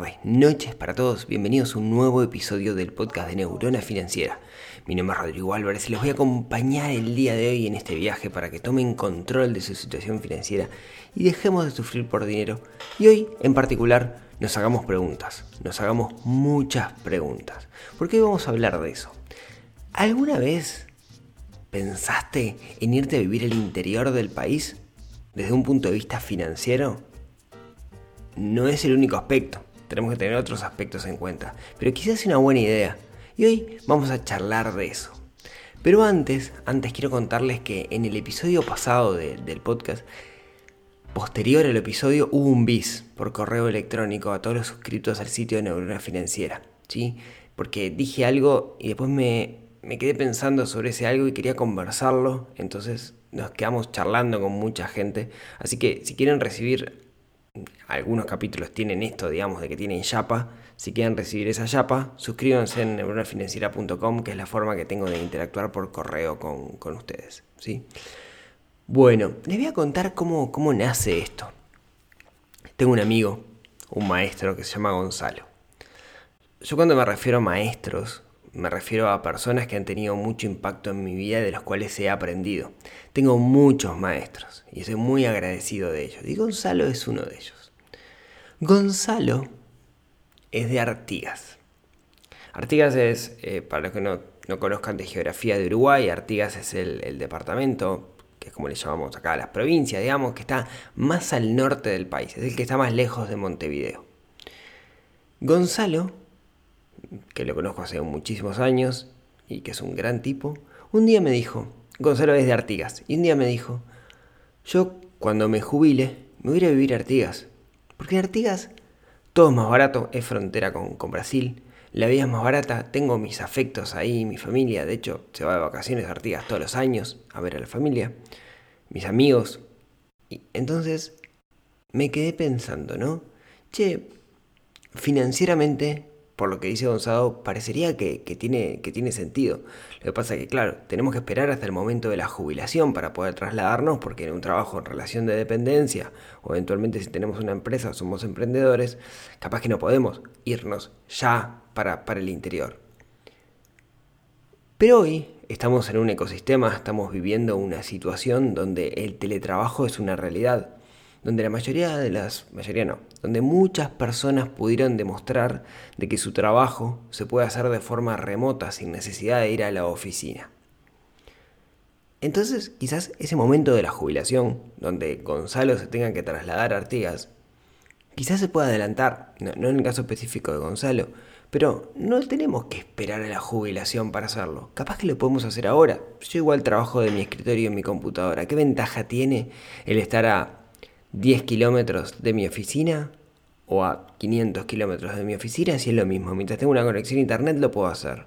Tardes, noches para todos. Bienvenidos a un nuevo episodio del podcast de Neurona Financiera. Mi nombre es Rodrigo Álvarez y les voy a acompañar el día de hoy en este viaje para que tomen control de su situación financiera y dejemos de sufrir por dinero. Y hoy, en particular, nos hagamos preguntas. Nos hagamos muchas preguntas. Porque hoy vamos a hablar de eso. ¿Alguna vez pensaste en irte a vivir al interior del país desde un punto de vista financiero? no es el único aspecto, tenemos que tener otros aspectos en cuenta, pero quizás es una buena idea. Y hoy vamos a charlar de eso. Pero antes, antes quiero contarles que en el episodio pasado del podcast, posterior al episodio, hubo un bis por correo electrónico a todos los suscritos al sitio de Neurona Financiera, ¿sí? Porque dije algo y después me, me quedé pensando sobre ese algo y quería conversarlo, entonces nos quedamos charlando con mucha gente. Así que si quieren recibir algunos capítulos tienen esto, digamos, de que tienen yapa. Si quieren recibir esa yapa, suscríbanse en neuronafinanciera.com, que es la forma que tengo de interactuar por correo con, ustedes. ¿sí? Bueno, les voy a contar cómo, cómo nace esto. Tengo un amigo, un maestro que se llama Gonzalo. Yo cuando me refiero a maestros, me refiero a personas que han tenido mucho impacto en mi vida y de los cuales he aprendido. Tengo muchos maestros y estoy muy agradecido de ellos. Y Gonzalo es uno de ellos. Gonzalo es de Artigas. Artigas es, eh, para los que no, conozcan de geografía de Uruguay, Artigas es el, el departamento, que es como le llamamos acá, las provincias, digamos, que está más al norte del país, es el que está más lejos de Montevideo. Gonzalo que lo conozco hace muchísimos años y que es un gran tipo, un día me dijo, Gonzalo es de Artigas, y un día me dijo, yo cuando me jubile me voy a ir a vivir a Artigas, porque en Artigas todo es más barato, es frontera con, con Brasil, la vida es más barata, tengo mis afectos ahí, mi familia, de hecho se va de vacaciones a Artigas todos los años a ver a la familia, mis amigos, y entonces me quedé pensando, ¿no? Che, financieramente por lo que dice Gonzalo, parecería que, tiene, que tiene sentido. Lo que pasa es que, claro, tenemos que esperar hasta el momento de la jubilación para poder trasladarnos, porque en un trabajo en relación de dependencia, o eventualmente si tenemos una empresa, somos emprendedores, capaz que no podemos irnos ya para, para el interior. Pero hoy estamos en un ecosistema, estamos viviendo una situación donde el teletrabajo es una realidad donde la mayoría de las, mayoría no, donde muchas personas pudieron demostrar de que su trabajo se puede hacer de forma remota sin necesidad de ir a la oficina. Entonces, quizás ese momento de la jubilación, donde Gonzalo se tenga que trasladar a Artigas, quizás se pueda adelantar, no, en el caso específico de Gonzalo, pero no tenemos que esperar a la jubilación para hacerlo. Capaz que lo podemos hacer ahora. Yo igual trabajo de mi escritorio en mi computadora. ¿Qué ventaja tiene el estar a 10 kilómetros de mi oficina o a 500 kilómetros de mi oficina si es lo mismo. Mientras tengo una conexión a internet lo puedo hacer.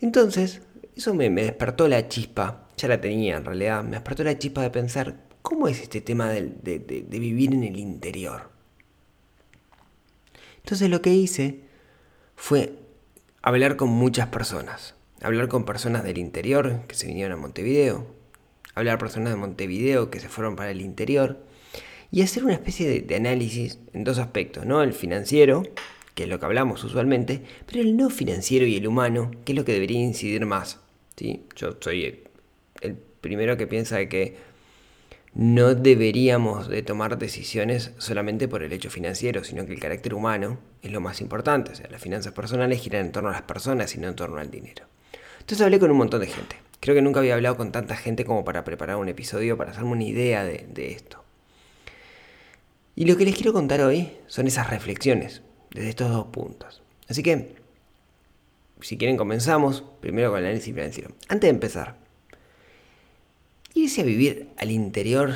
Entonces, eso me, despertó la chispa, ya la tenía en realidad, me despertó la chispa de pensar, ¿cómo es este tema de, de vivir en el interior? Entonces lo que hice fue hablar con muchas personas, hablar con personas del interior que se vinieron a Montevideo, hablar con personas de Montevideo que se fueron para el interior, y hacer una especie de, análisis en dos aspectos, ¿no? El financiero, que es lo que hablamos usualmente, pero el no financiero y el humano, que es lo que debería incidir más. ¿sí? Yo soy el, primero que piensa que no deberíamos de tomar decisiones solamente por el hecho financiero, sino que el carácter humano es lo más importante. O sea, las finanzas personales giran en torno a las personas y no en torno al dinero. Entonces hablé con un montón de gente. Creo que nunca había hablado con tanta gente como para preparar un episodio para hacerme una idea de esto. Y lo que les quiero contar hoy son esas reflexiones desde estos dos puntos. Así que, si quieren comenzamos primero con el análisis financiero. Antes de empezar, irse a vivir al interior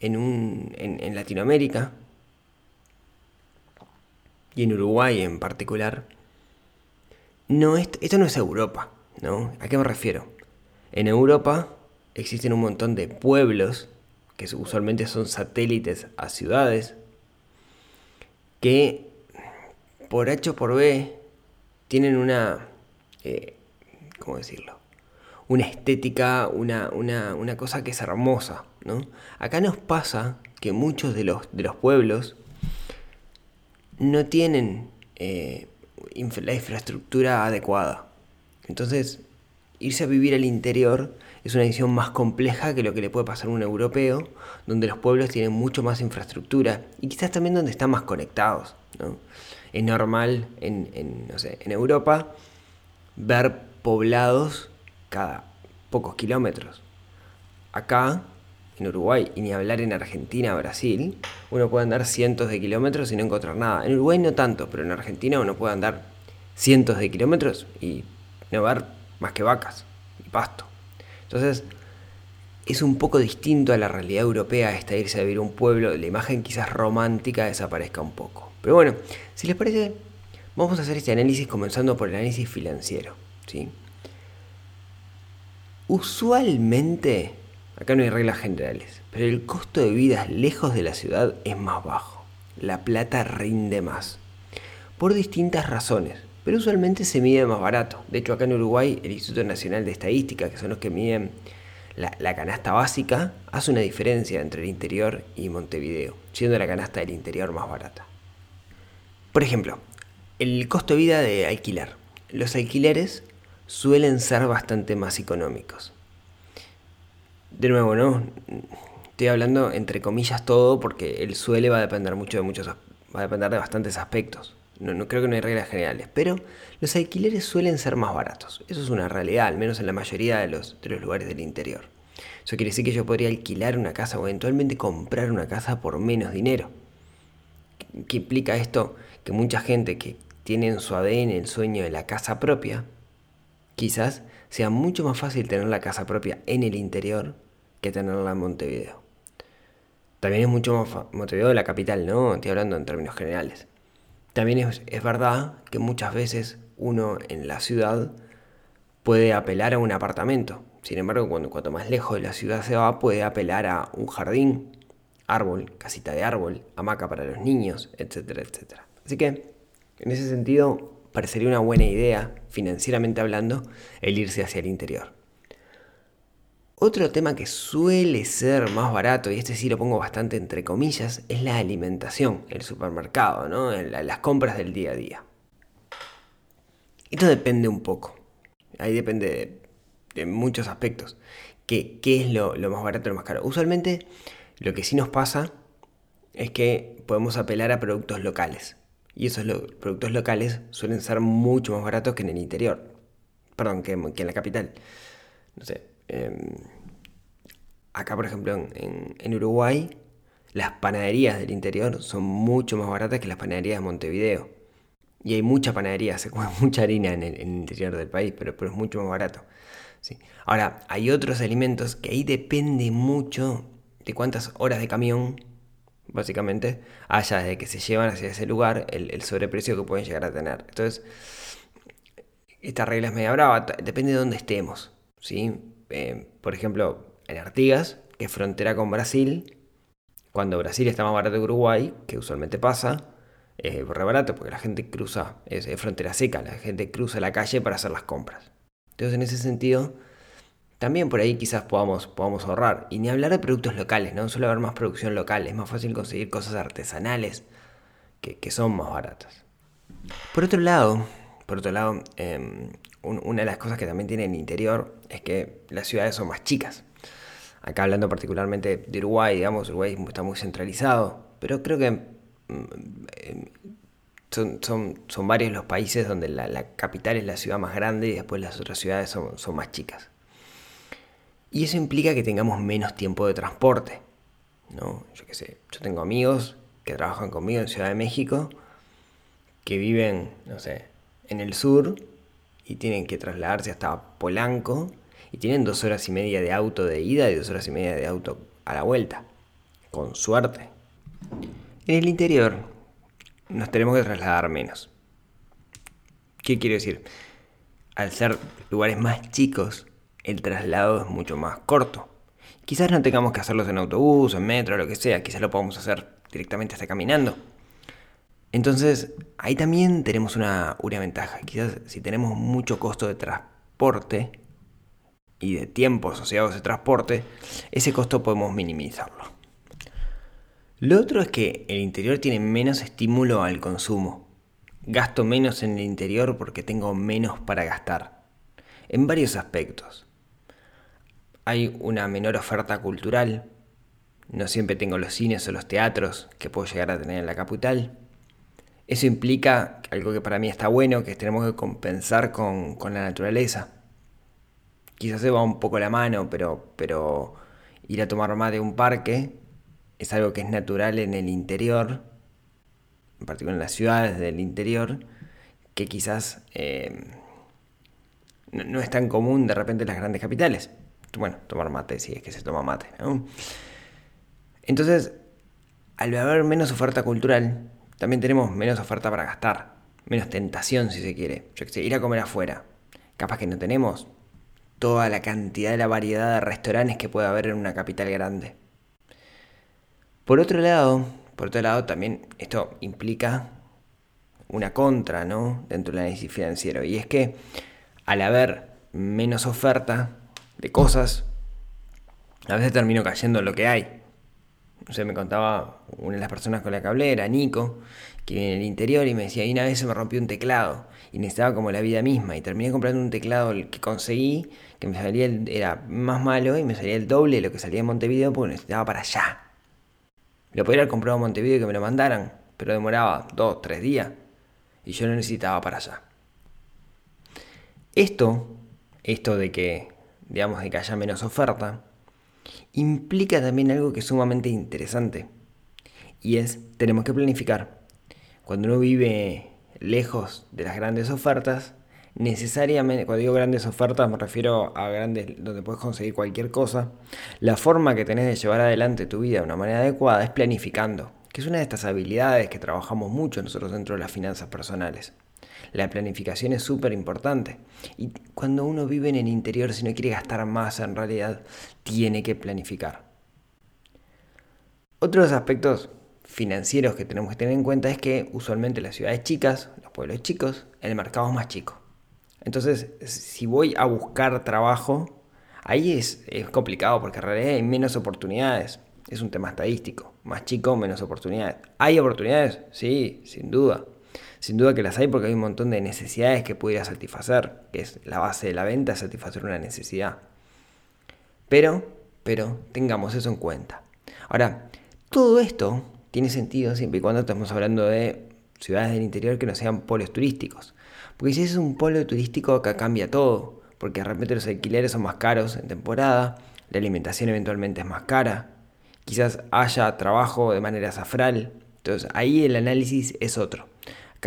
en, un, en, Latinoamérica y en Uruguay en particular, no, esto, esto no es Europa, ¿no? ¿A qué me refiero? En Europa existen un montón de pueblos que usualmente son satélites a ciudades, que por H o por B tienen una, eh, ¿cómo decirlo? Una estética, una, una, cosa que es hermosa, ¿no? Acá nos pasa que muchos de los, de los pueblos no tienen eh, la infraestructura adecuada. Entonces, irse a vivir al interior es una decisión más compleja que lo que le puede pasar a un europeo, donde los pueblos tienen mucho más infraestructura y quizás también donde están más conectados. Es normal en, en Europa ver poblados cada pocos kilómetros. Acá, en Uruguay, y ni hablar en Argentina, Brasil, uno puede andar cientos de kilómetros y no encontrar nada. En Uruguay no tanto, pero en Argentina uno puede andar cientos de kilómetros y no ver más que vacas y pasto. Entonces, es un poco distinto a la realidad europea esta irse a vivir un pueblo, la imagen quizás romántica desaparezca un poco. Pero bueno, si les parece, vamos a hacer este análisis comenzando por el análisis financiero. ¿sí? Usualmente, acá no hay reglas generales, pero el costo de vida lejos de la ciudad es más bajo. La plata rinde más. Por distintas razones pero usualmente se mide más barato. De hecho, acá en Uruguay, el Instituto Nacional de Estadística, que son los que miden la, canasta básica, hace una diferencia entre el interior y Montevideo, siendo la canasta del interior más barata. Por ejemplo, el costo de vida de alquilar. Los alquileres suelen ser bastante más económicos. De nuevo, ¿no? Estoy hablando entre comillas todo porque el suele va a depender mucho de muchos va a depender de bastantes aspectos. No, creo que no hay reglas generales, pero los alquileres suelen ser más baratos. Eso es una realidad, al menos en la mayoría de los, de los lugares del interior. Eso quiere decir que yo podría alquilar una casa o eventualmente comprar una casa por menos dinero. ¿Qué implica esto? Que mucha gente que tiene en su ADN el sueño de la casa propia, quizás sea mucho más fácil tener la casa propia en el interior que tenerla en Montevideo. También es mucho más Montevideo de la capital, ¿no? Estoy hablando en términos generales. También es, verdad que muchas veces uno en la ciudad puede apelar a un apartamento. Sin embargo, cuando, cuanto más lejos de la ciudad se va, puede apelar a un jardín, árbol, casita de árbol, hamaca para los niños, etcétera, etcétera. Así que, en ese sentido, parecería una buena idea, financieramente hablando, el irse hacia el interior. Otro tema que suele ser más barato, y este sí lo pongo bastante entre comillas, es la alimentación, el supermercado, ¿no? las compras del día a día. Esto depende un poco. Ahí depende de, muchos aspectos. ¿Qué, ¿Qué, es lo, lo más barato o lo más caro? Usualmente lo que sí nos pasa es que podemos apelar a productos locales. Y esos productos locales suelen ser mucho más baratos que en el interior. Perdón, que en la capital. No sé, Em, acá, por ejemplo, en, Uruguay, las panaderías del interior son mucho más baratas que las panaderías de Montevideo. Y hay mucha panadería, se come mucha harina en el, interior del país, pero, es mucho más barato. Ahora, hay otros alimentos que ahí depende mucho de cuántas horas de camión, básicamente, haya desde que se llevan hacia ese lugar, el, sobreprecio que pueden llegar a tener. Entonces, esta regla es media brava, depende de dónde estemos. ¿sí? Eh, por ejemplo, en Artigas, que es frontera con Brasil, cuando Brasil está más barato que Uruguay, que usualmente pasa, es re barato porque la gente cruza, es, frontera seca, la gente cruza la calle para hacer las compras. Entonces, en ese sentido, también por ahí quizás podamos, podamos ahorrar. Y ni hablar de productos locales, ¿no? Suele haber más producción local, es más fácil conseguir cosas artesanales que, que son más baratas. Por otro lado, por otro lado, una de las cosas que también tiene el interior es que las ciudades son más chicas. Acá hablando particularmente de Uruguay, digamos, Uruguay está muy centralizado, pero creo que mm, em, son, son, varios los países donde la, capital es la ciudad más grande y después las otras ciudades son, son más chicas. Y eso implica que tengamos menos tiempo de transporte. ¿no? Yo qué sé, yo tengo amigos que trabajan conmigo en Ciudad de México que viven, no sé, en el sur y tienen que trasladarse hasta Polanco y tienen dos horas y media de auto de ida y dos horas y media de auto a la vuelta. Con suerte. En el interior nos tenemos que trasladar menos. ¿Qué quiero decir? Al ser lugares más chicos, el traslado es mucho más corto. Quizás no tengamos que hacerlos en autobús, en metro, lo que sea, quizás lo podamos hacer directamente hasta caminando. Entonces, ahí también tenemos una, ventaja. Quizás si tenemos mucho costo de transporte y de tiempo asociados a ese transporte, ese costo podemos minimizarlo. Lo otro es que el interior tiene menos estímulo al consumo. Gasto menos en el interior porque tengo menos para gastar. En varios aspectos hay una menor oferta cultural. No siempre tengo los cines o los teatros que puedo llegar a tener en la capital. Eso implica algo que para mí está bueno, que tenemos que compensar con, la naturaleza. Quizás se va un poco la mano, pero, pero ir a tomar mate a un parque es algo que es natural en el interior, en particular en las ciudades del interior, que quizás eh, no, es tan común de repente en las grandes capitales bueno, tomar mate, si es que se toma mate. Entonces, al haber menos oferta cultural, también tenemos menos oferta para gastar, menos tentación si se quiere. Yo que ir a comer afuera. Capaz que no tenemos toda la cantidad de la variedad de restaurantes que puede haber en una capital grande. Por otro lado, por otro lado también esto implica una contra, ¿no? Dentro del análisis financiero. Y es que al haber menos oferta, de cosas, a veces termino cayendo en lo que hay. No sé, me contaba una de las personas con la que hablé, era Nico, que vive en el interior y me decía, y una vez se me rompió un teclado y necesitaba como la vida misma y terminé comprando un teclado el que conseguí, que me salía era más malo y me salía el doble de lo que salía en Montevideo porque necesitaba para allá. Lo podría haber comprado en Montevideo y que me lo mandaran, pero demoraba dos, tres días y yo lo necesitaba para allá. Esto, esto de que digamos, de que haya menos oferta, implica también algo que es sumamente interesante. Y es, tenemos que planificar. Cuando uno vive lejos de las grandes ofertas, necesariamente, cuando digo grandes ofertas me refiero a grandes donde puedes conseguir cualquier cosa, la forma que tenés de llevar adelante tu vida de una manera adecuada es planificando, que es una de estas habilidades que trabajamos mucho nosotros dentro de las finanzas personales. La planificación es súper importante. Y cuando uno vive en el interior, si no quiere gastar más, en realidad tiene que planificar. Otros aspectos financieros que tenemos que tener en cuenta es que usualmente las ciudades chicas, los pueblos chicos, el mercado es más chico. Entonces, si voy a buscar trabajo, ahí es, es complicado porque en realidad hay menos oportunidades. Es un tema estadístico. Más chico, menos oportunidades. ¿Hay oportunidades? Sí, sin duda. Sin duda que las hay porque hay un montón de necesidades que pudiera satisfacer, que es la base de la venta, satisfacer una necesidad. Pero, pero, tengamos eso en cuenta. Ahora, todo esto tiene sentido siempre y cuando estamos hablando de ciudades del interior que no sean polos turísticos. Porque si es un polo turístico, acá cambia todo. Porque de repente los alquileres son más caros en temporada, la alimentación eventualmente es más cara, quizás haya trabajo de manera safral. Entonces ahí el análisis es otro.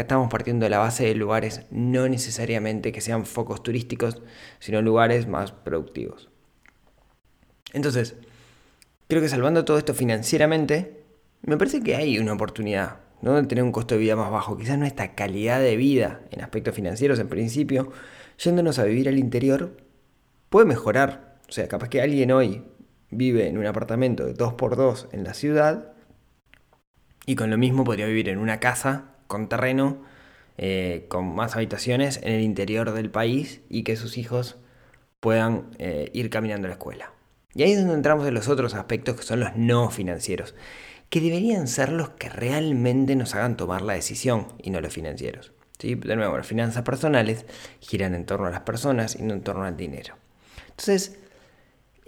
Estamos partiendo de la base de lugares no necesariamente que sean focos turísticos, sino lugares más productivos. Entonces, creo que salvando todo esto financieramente, me parece que hay una oportunidad ¿no? de tener un costo de vida más bajo. Quizás nuestra calidad de vida en aspectos financieros, en principio, yéndonos a vivir al interior, puede mejorar. O sea, capaz que alguien hoy vive en un apartamento de 2x2 en la ciudad y con lo mismo podría vivir en una casa con terreno, eh, con más habitaciones en el interior del país y que sus hijos puedan eh, ir caminando a la escuela. Y ahí es donde entramos en los otros aspectos que son los no financieros, que deberían ser los que realmente nos hagan tomar la decisión y no los financieros. ¿Sí? De nuevo, las finanzas personales giran en torno a las personas y no en torno al dinero. Entonces,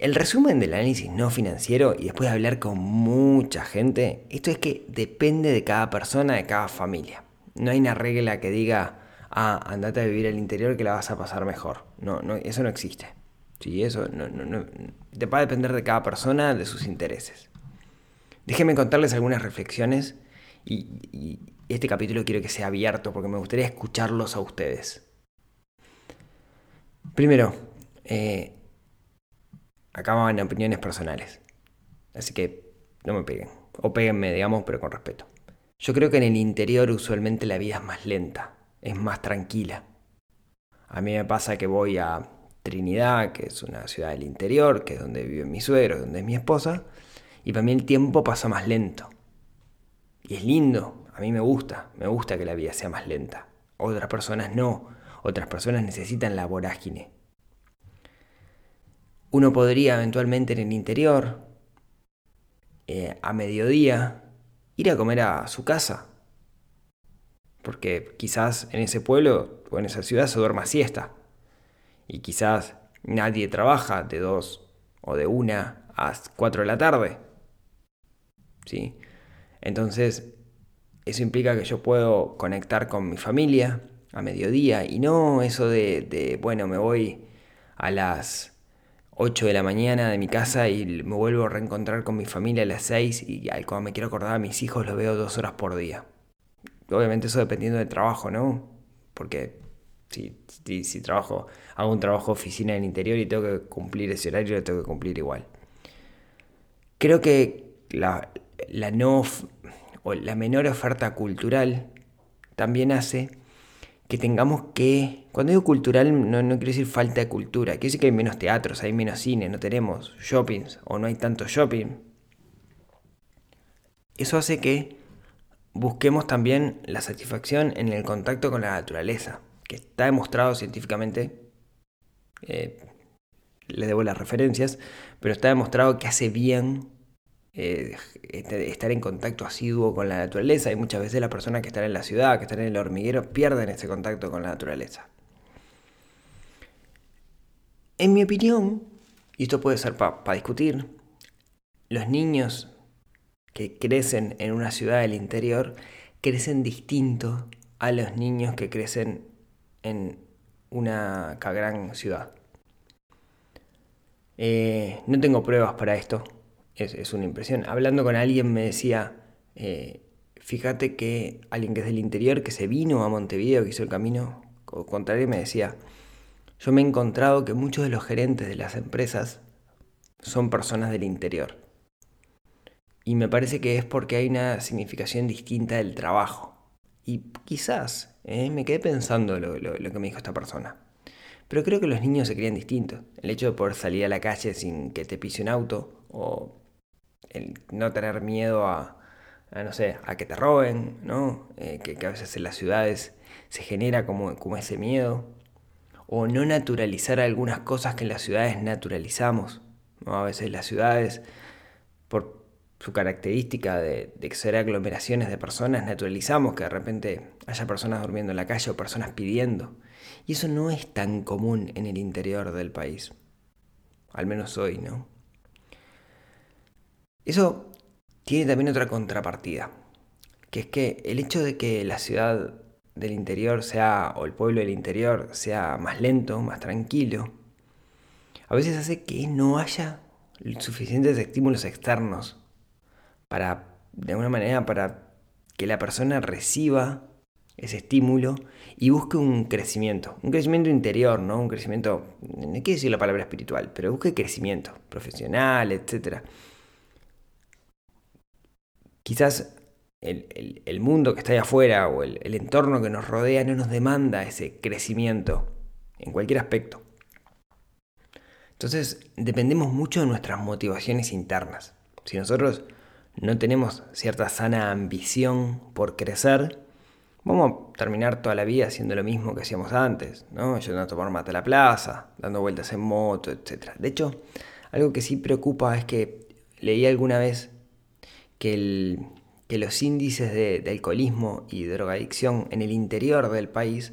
el resumen del análisis no financiero y después de hablar con mucha gente, esto es que depende de cada persona, de cada familia. No hay una regla que diga, ah, andate a vivir al interior que la vas a pasar mejor. No, no eso no existe. Sí, eso no, va a depender de cada persona, de sus intereses. Déjenme contarles algunas reflexiones y, y este capítulo quiero que sea abierto porque me gustaría escucharlos a ustedes. Primero, eh, acá van opiniones personales. Así que no me peguen. O péguenme, digamos, pero con respeto. Yo creo que en el interior usualmente la vida es más lenta, es más tranquila. A mí me pasa que voy a Trinidad, que es una ciudad del interior, que es donde vive mi suegro, donde es mi esposa, y para mí el tiempo pasa más lento. Y es lindo, a mí me gusta, me gusta que la vida sea más lenta. Otras personas no, otras personas necesitan la vorágine. Uno podría eventualmente en el interior, eh, a mediodía, ir a comer a su casa. Porque quizás en ese pueblo o en esa ciudad se duerma siesta. Y quizás nadie trabaja de dos o de una a cuatro de la tarde. ¿Sí? Entonces, eso implica que yo puedo conectar con mi familia a mediodía y no eso de, de bueno, me voy a las 8 de la mañana de mi casa y me vuelvo a reencontrar con mi familia a las 6 y cuando me quiero acordar a mis hijos los veo dos horas por día. Obviamente eso dependiendo del trabajo, ¿no? Porque si, si, trabajo, hago un trabajo oficina en el interior y tengo que cumplir ese horario, lo tengo que cumplir igual. Creo que la, la no o la menor oferta cultural también hace que tengamos que, cuando digo cultural no, no quiero decir falta de cultura, quiero decir que hay menos teatros, hay menos cine, no tenemos shoppings o no hay tanto shopping. Eso hace que busquemos también la satisfacción en el contacto con la naturaleza, que está demostrado científicamente, eh, le debo las referencias, pero está demostrado que hace bien eh, este, estar en contacto asiduo con la naturaleza y muchas veces las personas que están en la ciudad, que están en el hormiguero, pierden ese contacto con la naturaleza. En mi opinión, y esto puede ser para discutir, los niños que crecen en una ciudad del interior crecen distinto a los niños que crecen en una gran ciudad. Eh, no tengo pruebas para esto, es, una impresión. Hablando con alguien me decía, eh, fíjate que alguien que es del interior, que se vino a Montevideo, que hizo el camino contrario, me decía, yo me he encontrado que muchos de los gerentes de las empresas son personas del interior. Y me parece que es porque hay una significación distinta del trabajo. Y quizás, eh, me quedé pensando lo, lo, que me dijo esta persona. Pero creo que los niños se crían distintos. El hecho de poder salir a la calle sin que te pise un auto el no tener miedo a, no sé, a que te roben, ¿no? Eh, que, a veces en las ciudades se genera como, como ese miedo. O no naturalizar algunas cosas que en las ciudades naturalizamos. ¿no? A veces las ciudades, por su característica de, de ser aglomeraciones de personas, naturalizamos que de repente haya personas durmiendo en la calle o personas pidiendo. Y eso no es tan común en el interior del país. Al menos hoy, ¿no? Eso tiene también otra contrapartida, que es que el hecho de que la ciudad del interior sea, o el pueblo del interior sea más lento, más tranquilo, a veces hace que no haya suficientes estímulos externos para, de alguna manera, para que la persona reciba ese estímulo y busque un crecimiento, un crecimiento interior, ¿no? Un crecimiento, no quiero decir la palabra espiritual, pero busque crecimiento profesional, etcétera quizás el, mundo que está ahí afuera o el, el entorno que nos rodea no nos demanda ese crecimiento en cualquier aspecto. Entonces dependemos mucho de nuestras motivaciones internas. Si nosotros no tenemos cierta sana ambición por crecer, vamos a terminar toda la vida haciendo lo mismo que hacíamos antes, ¿no? Yendo a tomar mate a la plaza, dando vueltas en moto, etc. De hecho, algo que sí preocupa es que leí alguna vez que, los índices de, alcoholismo y drogadicción en el interior del país,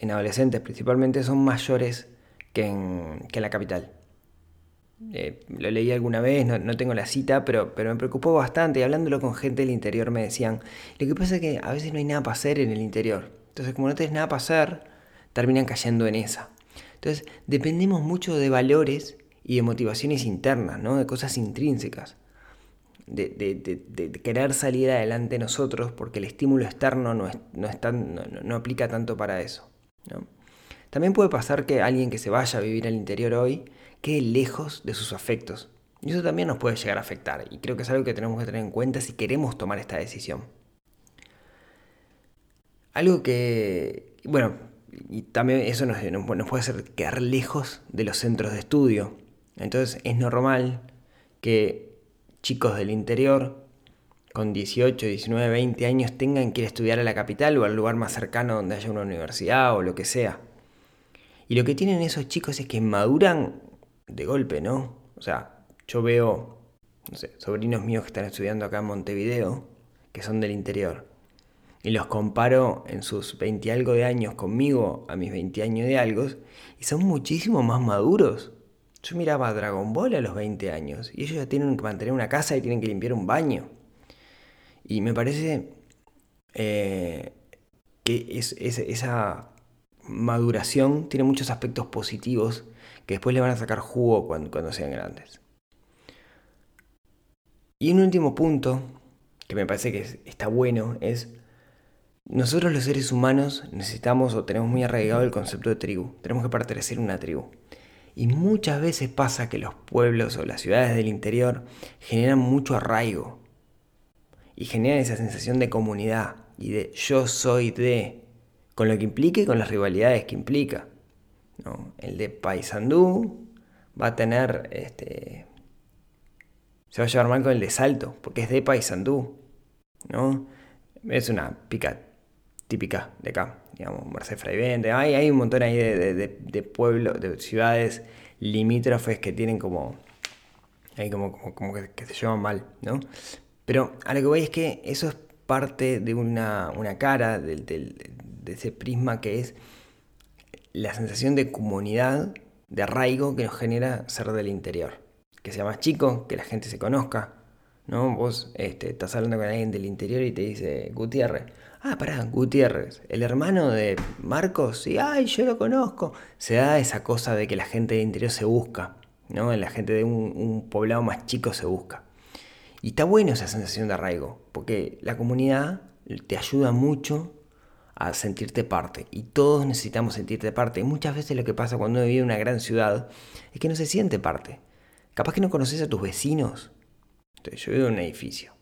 en adolescentes principalmente, son mayores que en, la capital. Eh, lo leí alguna vez, no, tengo la cita, pero, me preocupó bastante y hablándolo con gente del interior me decían, lo que pasa es que a veces no hay nada para hacer en el interior. Entonces como no tienes nada para hacer, terminan cayendo en esa. Entonces dependemos mucho de valores y de motivaciones internas, ¿no? de cosas intrínsecas de, querer salir adelante nosotros porque el estímulo externo no, no, aplica tanto para eso. También puede pasar que alguien que se vaya a vivir al interior hoy quede lejos de sus afectos. Y eso también nos puede llegar a afectar. Y creo que es algo que tenemos que tener en cuenta si queremos tomar esta decisión. Algo que, bueno, y también eso nos puede hacer quedar lejos de los centros de estudio. Entonces es normal que chicos del interior con 18, 19, 20 años tengan que ir a estudiar a la capital o al lugar más cercano donde haya una universidad o lo que sea. Y lo que tienen esos chicos es que maduran de golpe, ¿no? O sea, yo veo, no sé, sobrinos míos que están estudiando acá en Montevideo, que son del interior, y los comparo en sus 20 algo de años conmigo a mis 20 años de algo, y son muchísimo más maduros. Yo miraba Dragon Ball a los 20 años, y ellos ya tienen que mantener una casa y tienen que limpiar un baño. Y me parece eh, que esa maduración tiene muchos aspectos positivos que después le van a sacar jugo cuando, sean grandes. Y un último punto que me parece que está bueno es, nosotros los seres humanos necesitamos o tenemos muy arraigado el concepto de tribu, tenemos que pertenecer a una tribu. Y muchas veces pasa que los pueblos o las ciudades del interior generan mucho arraigo y generan esa sensación de comunidad y de yo soy de, con lo que implica y con las rivalidades que implica. El de Paysandú va a tener, este, se va a llevar mal con el de Salto, porque es de Paysandú, ¿no? Es una pica típica de acá, digamos, Merced Fraivente, hay, hay un montón ahí de, pueblos, de ciudades limítrofes que tienen como, ahí como, como, que, se llevan mal, ¿no? Pero a lo que voy es que eso es parte de una, cara de ese prisma que es la sensación de comunidad, de arraigo que nos genera ser del interior. Que sea más chico, que la gente se conozca. ¿no? Vos este, estás hablando con alguien del interior y te dice Gutiérrez. Ah, pará, Gutiérrez, el hermano de Marcos, sí, ay, yo lo conozco. Se da esa cosa de que la gente del interior se busca, ¿no? La gente de un, un poblado más chico se busca. Y está bueno esa sensación de arraigo, porque la comunidad te ayuda mucho a sentirte parte. Y todos necesitamos sentirte parte. Y muchas veces lo que pasa cuando uno vive en una gran ciudad es que no se siente parte. Capaz que no conoces a tus vecinos. Entonces, yo vivo en un edificio.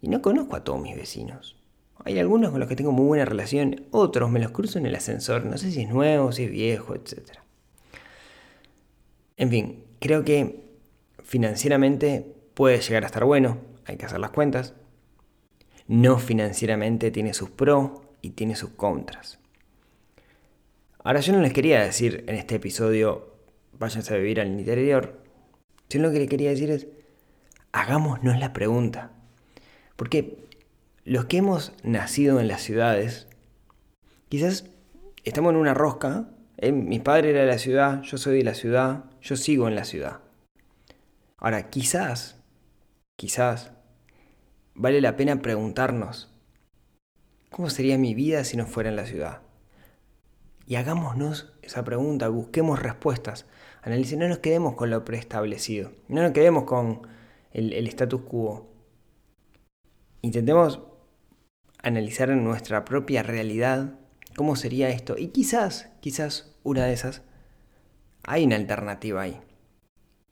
Y no conozco a todos mis vecinos. Hay algunos con los que tengo muy buena relación, otros me los cruzo en el ascensor, no sé si es nuevo, si es viejo, etc. En fin, creo que financieramente puede llegar a estar bueno, hay que hacer las cuentas. No financieramente tiene sus pros y tiene sus contras. Ahora yo no les quería decir en este episodio váyanse a vivir al interior, sino lo que les quería decir es hagámonos la pregunta. Porque los que hemos nacido en las ciudades, quizás estamos en una rosca, ¿eh? mi padre era de la ciudad, yo soy de la ciudad, yo sigo en la ciudad. Ahora, quizás, quizás, vale la pena preguntarnos, ¿Cómo sería mi vida si no fuera en la ciudad? Y hagámonos esa pregunta, busquemos respuestas. Analicen, no nos quedemos con lo preestablecido, no nos quedemos con el, el status quo. Intentemos analizar en nuestra propia realidad cómo sería esto. Y quizás, quizás una de esas, hay una alternativa ahí.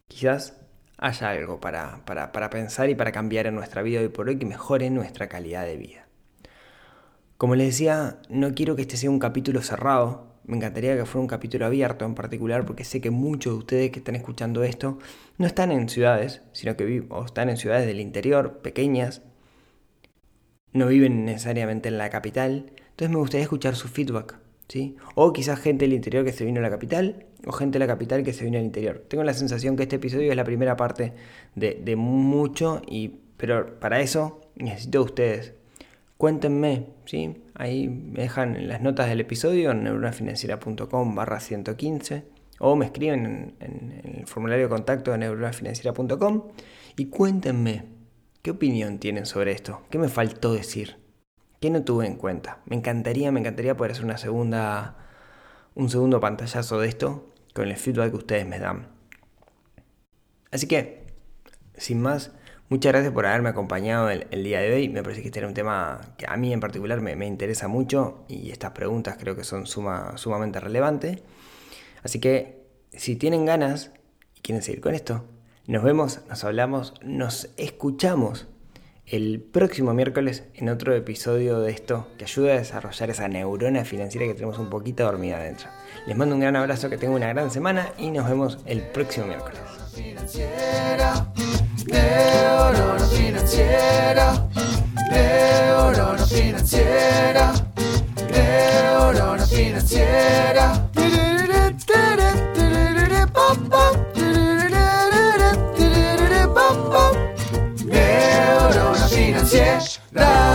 Quizás haya algo para, para, para pensar y para cambiar en nuestra vida hoy por hoy que mejore nuestra calidad de vida. Como les decía, no quiero que este sea un capítulo cerrado. Me encantaría que fuera un capítulo abierto en particular porque sé que muchos de ustedes que están escuchando esto no están en ciudades, sino que viven, o están en ciudades del interior, pequeñas. No viven necesariamente en la capital. Entonces me gustaría escuchar su feedback. ¿sí? O quizás gente del interior que se vino a la capital o gente de la capital que se vino al interior. Tengo la sensación que este episodio es la primera parte de, de mucho, y, pero para eso necesito de ustedes cuéntenme, ¿sí? Ahí me dejan en las notas del episodio en neuronafinanciera.com barra 115 o me escriben en, el formulario de contacto de neuronafinanciera.com y cuéntenme qué opinión tienen sobre esto, qué me faltó decir, qué no tuve en cuenta. Me encantaría, me encantaría poder hacer una segunda, un segundo pantallazo de esto con el feedback que ustedes me dan. Así que, sin más, Muchas gracias por haberme acompañado el, día de hoy. Me parece que este era un tema que a mí en particular me, interesa mucho y estas preguntas creo que son suma, sumamente relevantes. Así que si tienen ganas y quieren seguir con esto, nos vemos, nos hablamos, nos escuchamos el próximo miércoles en otro episodio de esto que ayuda a desarrollar esa neurona financiera que tenemos un poquito dormida adentro. Les mando un gran abrazo, que tengan una gran semana y nos vemos el próximo miércoles. Da